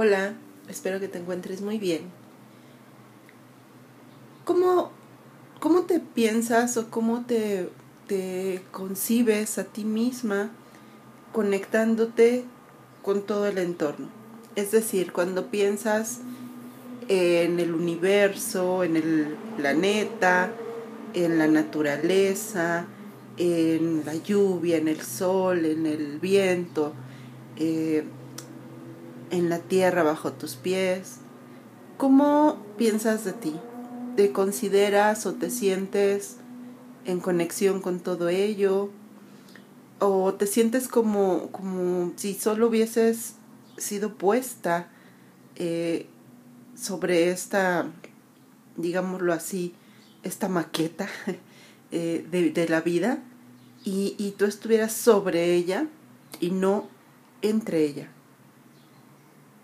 Hola, espero que te encuentres muy bien. ¿Cómo, cómo te piensas o cómo te, te concibes a ti misma conectándote con todo el entorno? Es decir, cuando piensas en el universo, en el planeta, en la naturaleza, en la lluvia, en el sol, en el viento, eh, en la tierra bajo tus pies. ¿Cómo piensas de ti? ¿Te consideras o te sientes en conexión con todo ello? ¿O te sientes como, como si solo hubieses sido puesta eh, sobre esta, digámoslo así, esta maqueta eh, de, de, la vida y, y tú estuvieras sobre ella y no entre ella?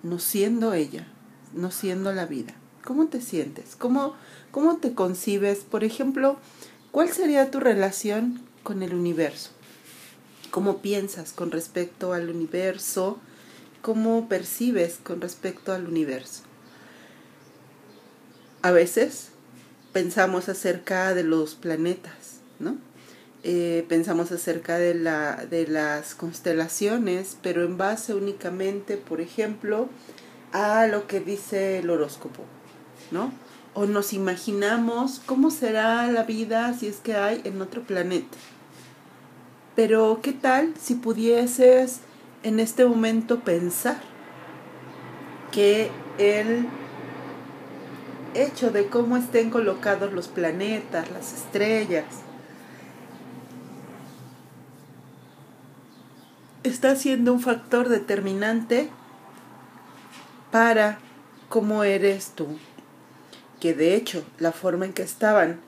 No siendo ella, no siendo la vida. ¿Cómo te sientes? ¿Cómo, cómo te concibes? Por ejemplo, ¿cuál sería tu relación con el universo? ¿Cómo piensas con respecto al universo? ¿Cómo percibes con respecto al universo? A veces pensamos acerca de los planetas, ¿no? Eh, pensamos acerca de, la, de las constelaciones, pero en base únicamente, por ejemplo, a lo que dice el horóscopo, ¿no? O nos imaginamos cómo será la vida si es que hay en otro planeta. Pero, ¿qué tal si pudieses en este momento pensar que el hecho de cómo estén colocados los planetas, las estrellas, está siendo un factor determinante para cómo eres tú. Que de hecho la forma en que estaban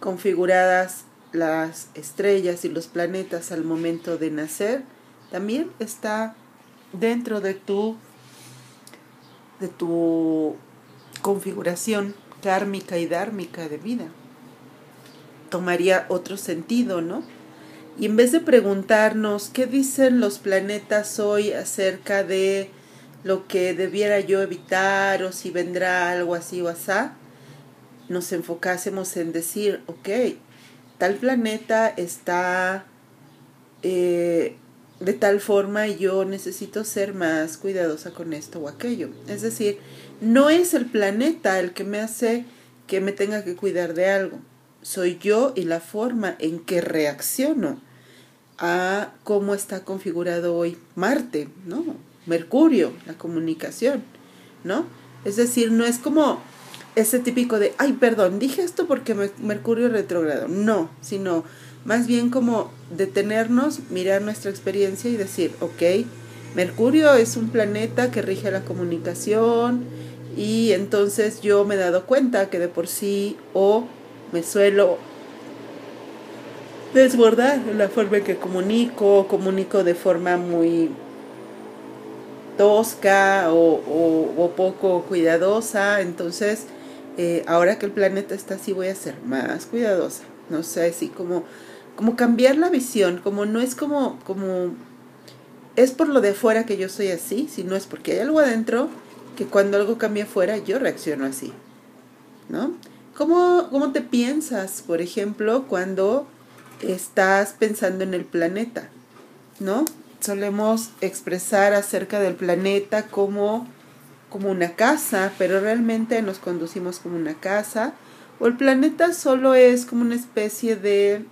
configuradas las estrellas y los planetas al momento de nacer también está dentro de tu de tu configuración kármica y dármica de vida. Tomaría otro sentido, ¿no? Y en vez de preguntarnos qué dicen los planetas hoy acerca de lo que debiera yo evitar o si vendrá algo así o asá, nos enfocásemos en decir, ok, tal planeta está eh, de tal forma y yo necesito ser más cuidadosa con esto o aquello. Es decir, no es el planeta el que me hace que me tenga que cuidar de algo, soy yo y la forma en que reacciono a cómo está configurado hoy Marte, ¿no? Mercurio, la comunicación, ¿no? Es decir, no es como ese típico de, ay, perdón, dije esto porque Mercurio retrogrado. No, sino más bien como detenernos, mirar nuestra experiencia y decir, ok, Mercurio es un planeta que rige la comunicación y entonces yo me he dado cuenta que de por sí o me suelo desbordar la forma en que comunico, comunico de forma muy tosca o, poco cuidadosa, entonces eh, ahora que el planeta está así voy a ser más cuidadosa, no sé, así como, como cambiar la visión, como no es como, como, es por lo de afuera que yo soy así, sino es porque hay algo adentro que cuando algo cambia afuera yo reacciono así, ¿no? ¿Cómo, cómo te piensas, por ejemplo, cuando estás pensando en el planeta, ¿no? Solemos expresar acerca del planeta como, como una casa, pero realmente nos conducimos como una casa, o el planeta solo es como una especie de,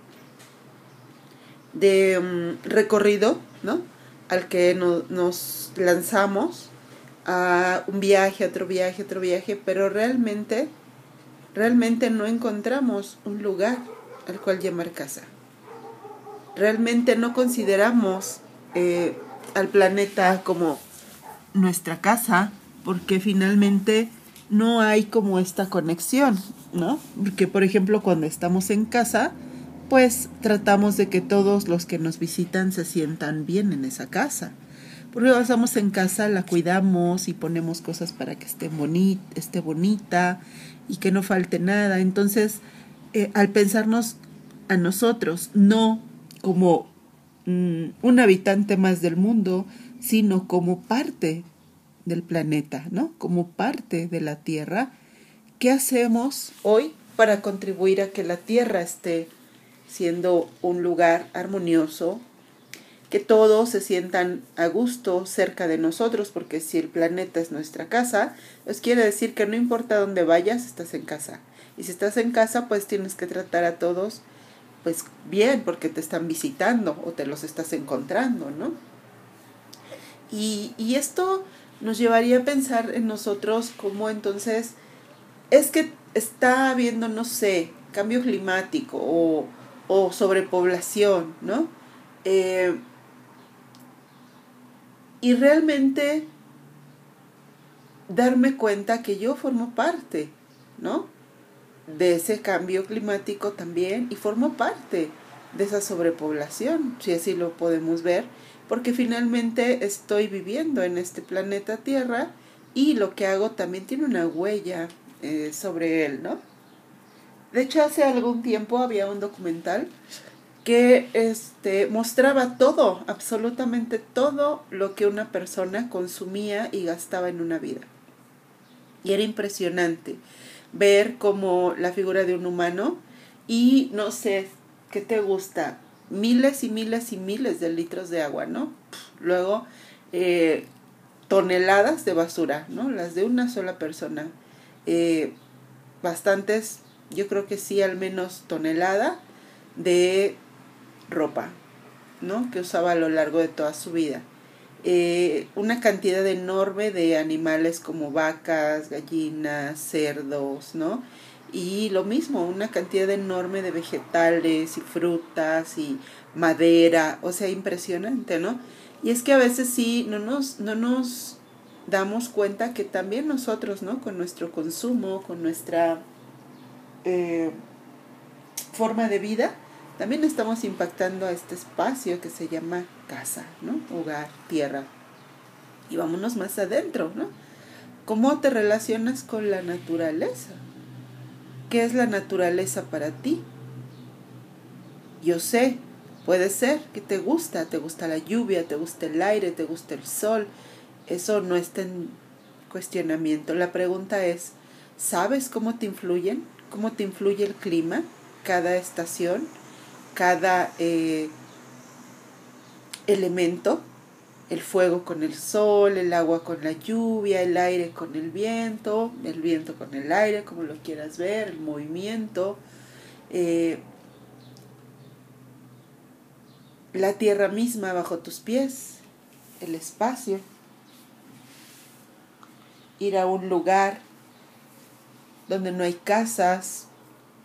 de mm, recorrido, ¿no? Al que nos lanzamos a un viaje, otro viaje, otro viaje, pero realmente, realmente no encontramos un lugar al cual llamar casa realmente no consideramos eh, al planeta como nuestra casa, porque finalmente no hay como esta conexión, ¿no? Porque, por ejemplo, cuando estamos en casa, pues tratamos de que todos los que nos visitan se sientan bien en esa casa. Porque estamos en casa, la cuidamos y ponemos cosas para que esté, esté bonita y que no falte nada. Entonces, eh, al pensarnos a nosotros, no como mm, un habitante más del mundo, sino como parte del planeta, ¿no? Como parte de la Tierra. ¿Qué hacemos hoy para contribuir a que la Tierra esté siendo un lugar armonioso, que todos se sientan a gusto cerca de nosotros, porque si el planeta es nuestra casa, pues quiere decir que no importa dónde vayas, estás en casa. Y si estás en casa, pues tienes que tratar a todos pues bien, porque te están visitando o te los estás encontrando, ¿no? Y, y esto nos llevaría a pensar en nosotros como entonces es que está habiendo, no sé, cambio climático o, o sobrepoblación, ¿no? Eh, y realmente darme cuenta que yo formo parte, ¿no? De ese cambio climático también y formo parte de esa sobrepoblación, si así lo podemos ver, porque finalmente estoy viviendo en este planeta Tierra y lo que hago también tiene una huella eh, sobre él, ¿no? De hecho, hace algún tiempo había un documental que este, mostraba todo, absolutamente todo lo que una persona consumía y gastaba en una vida. Y era impresionante ver como la figura de un humano y no sé, ¿qué te gusta? Miles y miles y miles de litros de agua, ¿no? Luego, eh, toneladas de basura, ¿no? Las de una sola persona. Eh, bastantes, yo creo que sí, al menos tonelada de ropa, ¿no? Que usaba a lo largo de toda su vida. Eh, una cantidad enorme de animales como vacas, gallinas, cerdos, ¿no? Y lo mismo, una cantidad enorme de vegetales y frutas y madera, o sea, impresionante, ¿no? Y es que a veces sí, no nos, no nos damos cuenta que también nosotros, ¿no? Con nuestro consumo, con nuestra eh, forma de vida, también estamos impactando a este espacio que se llama casa, ¿no? Hogar, tierra. Y vámonos más adentro, ¿no? ¿Cómo te relacionas con la naturaleza? ¿Qué es la naturaleza para ti? Yo sé, puede ser que te gusta, te gusta la lluvia, te gusta el aire, te gusta el sol. Eso no está en cuestionamiento. La pregunta es, ¿sabes cómo te influyen? ¿Cómo te influye el clima, cada estación? Cada eh, elemento, el fuego con el sol, el agua con la lluvia, el aire con el viento, el viento con el aire, como lo quieras ver, el movimiento, eh, la tierra misma bajo tus pies, el espacio, ir a un lugar donde no hay casas,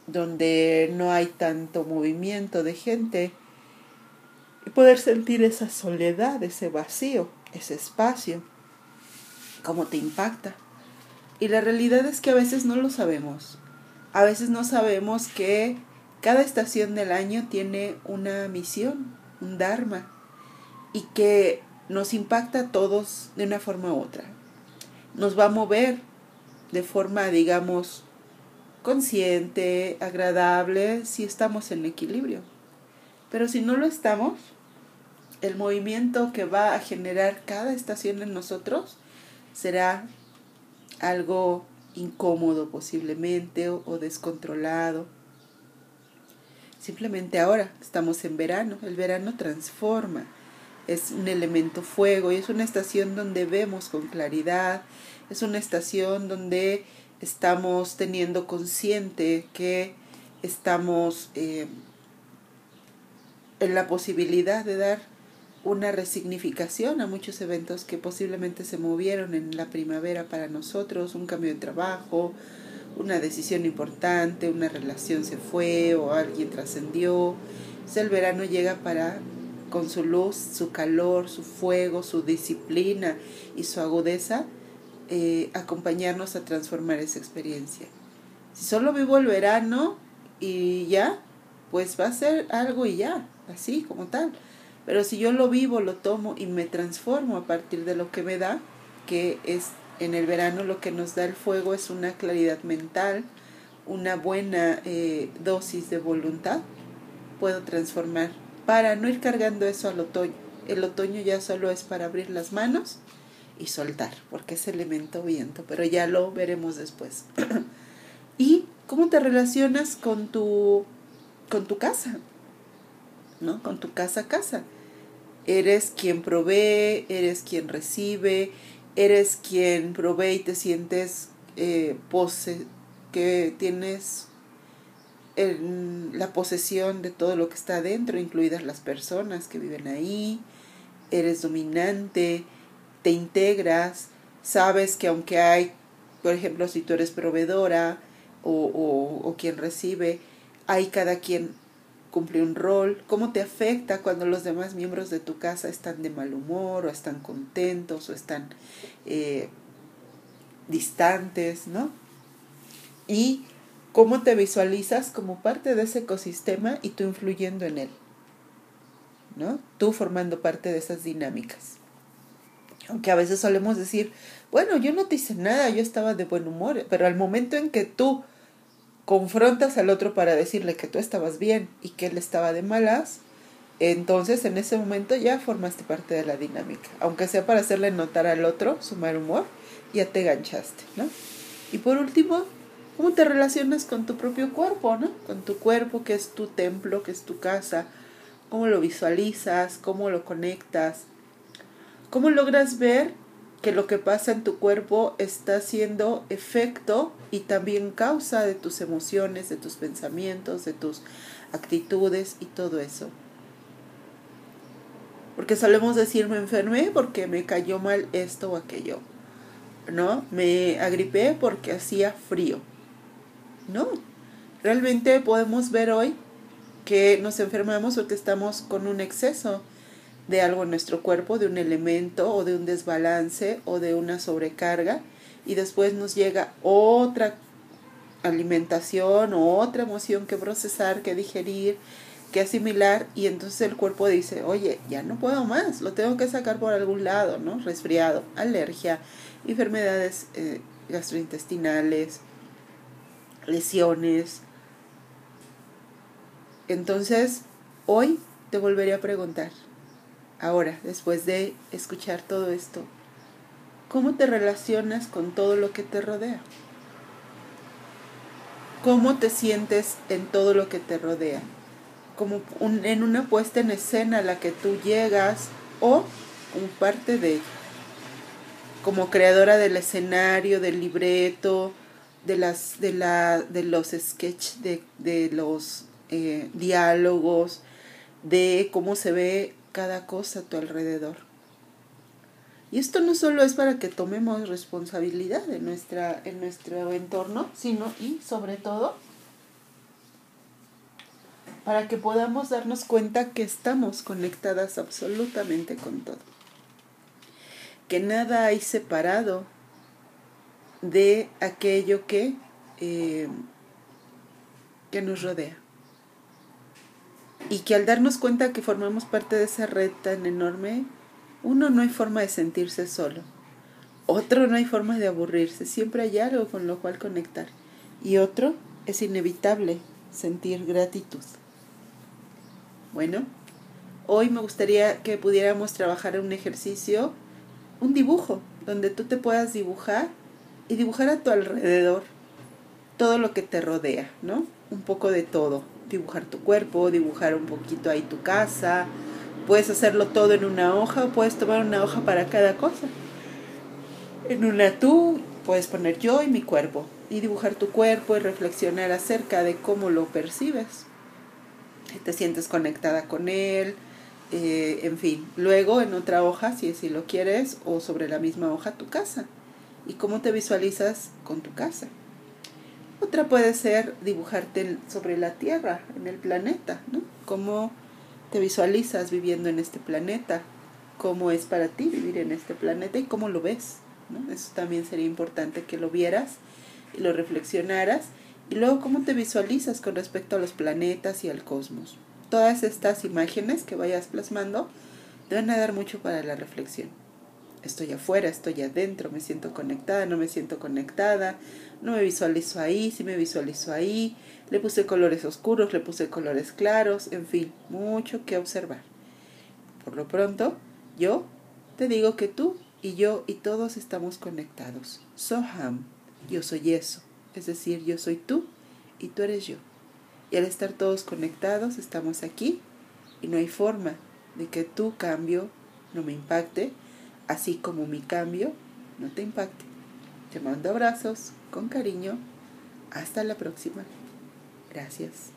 donde no hay tanto movimiento de gente y poder sentir esa soledad, ese vacío, ese espacio, cómo te impacta. Y la realidad es que a veces no lo sabemos. A veces no sabemos que cada estación del año tiene una misión, un dharma, y que nos impacta a todos de una forma u otra. Nos va a mover de forma, digamos, consciente, agradable, si estamos en equilibrio. Pero si no lo estamos, el movimiento que va a generar cada estación en nosotros será algo incómodo posiblemente o, o, descontrolado. Simplemente ahora estamos en verano, el verano transforma, es un elemento fuego y es una estación donde vemos con claridad, es una estación donde estamos teniendo consciente que estamos eh, en la posibilidad de dar una resignificación a muchos eventos que posiblemente se movieron en la primavera para nosotros, un cambio de trabajo, una decisión importante, una relación se fue o alguien trascendió. el verano llega para, con su luz, su calor, su fuego, su disciplina y su agudeza, eh, acompañarnos a transformar esa experiencia. Si solo vivo el verano y ya, pues va a ser algo y ya, así como tal. Pero si yo lo vivo, lo tomo y me transformo a partir de lo que me da, que es en el verano lo que nos da el fuego es una claridad mental, una buena eh, dosis de voluntad, puedo transformar para no ir cargando eso al otoño. El otoño ya solo es para abrir las manos y soltar, porque es elemento viento, pero ya lo veremos después. y cómo te relacionas con tu con tu casa, ¿no? Con tu casa casa. Eres quien provee, eres quien recibe, eres quien provee y te sientes eh, pose, que tienes la posesión de todo lo que está adentro, incluidas las personas que viven ahí, eres dominante, te integras, sabes que aunque hay, por ejemplo, si tú eres proveedora o, o, quien recibe, hay cada quien cumple un rol, cómo te afecta cuando los demás miembros de tu casa están de mal humor o están contentos o están eh, distantes, ¿no? Y cómo te visualizas como parte de ese ecosistema y tú influyendo en él, ¿no? Tú formando parte de esas dinámicas. Aunque a veces solemos decir, bueno, yo no te hice nada, yo estaba de buen humor, pero al momento en que tú confrontas al otro para decirle que tú estabas bien y que él estaba de malas, entonces en ese momento ya formaste parte de la dinámica. Aunque sea para hacerle notar al otro su mal humor, ya te ganchaste, ¿no? Y por último, ¿cómo te relacionas con tu propio cuerpo, ¿no? Con tu cuerpo que es tu templo, que es tu casa, cómo lo visualizas, cómo lo conectas, cómo logras ver que lo que pasa en tu cuerpo está siendo efecto y también causa de tus emociones, de tus pensamientos, de tus actitudes y todo eso. Porque solemos decir me enfermé porque me cayó mal esto o aquello. ¿No? Me agripé porque hacía frío. No. Realmente podemos ver hoy que nos enfermamos porque estamos con un exceso de algo en nuestro cuerpo, de un elemento o de un desbalance o de una sobrecarga y después nos llega otra alimentación o otra emoción que procesar, que digerir, que asimilar y entonces el cuerpo dice, oye, ya no puedo más, lo tengo que sacar por algún lado, ¿no? Resfriado, alergia, enfermedades eh, gastrointestinales, lesiones. Entonces, hoy te volvería a preguntar, Ahora, después de escuchar todo esto, ¿cómo te relacionas con todo lo que te rodea? ¿Cómo te sientes en todo lo que te rodea? Como en una puesta en escena a la que tú llegas o como parte de como creadora del escenario, del libreto, de las de la de los sketches de, de los eh, diálogos, de cómo se ve cada cosa a tu alrededor. Y esto no solo es para que tomemos responsabilidad en, nuestra, en nuestro entorno, sino y sobre todo para que podamos darnos cuenta que estamos conectadas absolutamente con todo. Que nada hay separado de aquello que, eh, que nos rodea y que al darnos cuenta que formamos parte de esa red tan enorme, uno no hay forma de sentirse solo, otro no hay forma de aburrirse, siempre hay algo con lo cual conectar y otro es inevitable sentir gratitud. Bueno, hoy me gustaría que pudiéramos trabajar un ejercicio, un dibujo, donde tú te puedas dibujar y dibujar a tu alrededor todo lo que te rodea, ¿no? Un poco de todo dibujar tu cuerpo, dibujar un poquito ahí tu casa. Puedes hacerlo todo en una hoja puedes tomar una hoja para cada cosa. En una tú puedes poner yo y mi cuerpo y dibujar tu cuerpo y reflexionar acerca de cómo lo percibes. Te sientes conectada con él, eh, en fin. Luego en otra hoja, si así lo quieres, o sobre la misma hoja tu casa. Y cómo te visualizas con tu casa. Otra puede ser dibujarte sobre la Tierra, en el planeta, ¿no? Cómo te visualizas viviendo en este planeta, cómo es para ti vivir en este planeta y cómo lo ves, ¿no? Eso también sería importante que lo vieras y lo reflexionaras. Y luego cómo te visualizas con respecto a los planetas y al cosmos. Todas estas imágenes que vayas plasmando a dar mucho para la reflexión estoy afuera, estoy adentro, me siento conectada, no me siento conectada, no me visualizo ahí, sí me visualizo ahí, le puse colores oscuros, le puse colores claros, en fin, mucho que observar. Por lo pronto, yo te digo que tú y yo y todos estamos conectados. Soham, yo soy eso, es decir, yo soy tú y tú eres yo. Y al estar todos conectados, estamos aquí y no hay forma de que tu cambio no me impacte, así como mi cambio no te impacte. Te mando abrazos con cariño. Hasta la próxima. Gracias.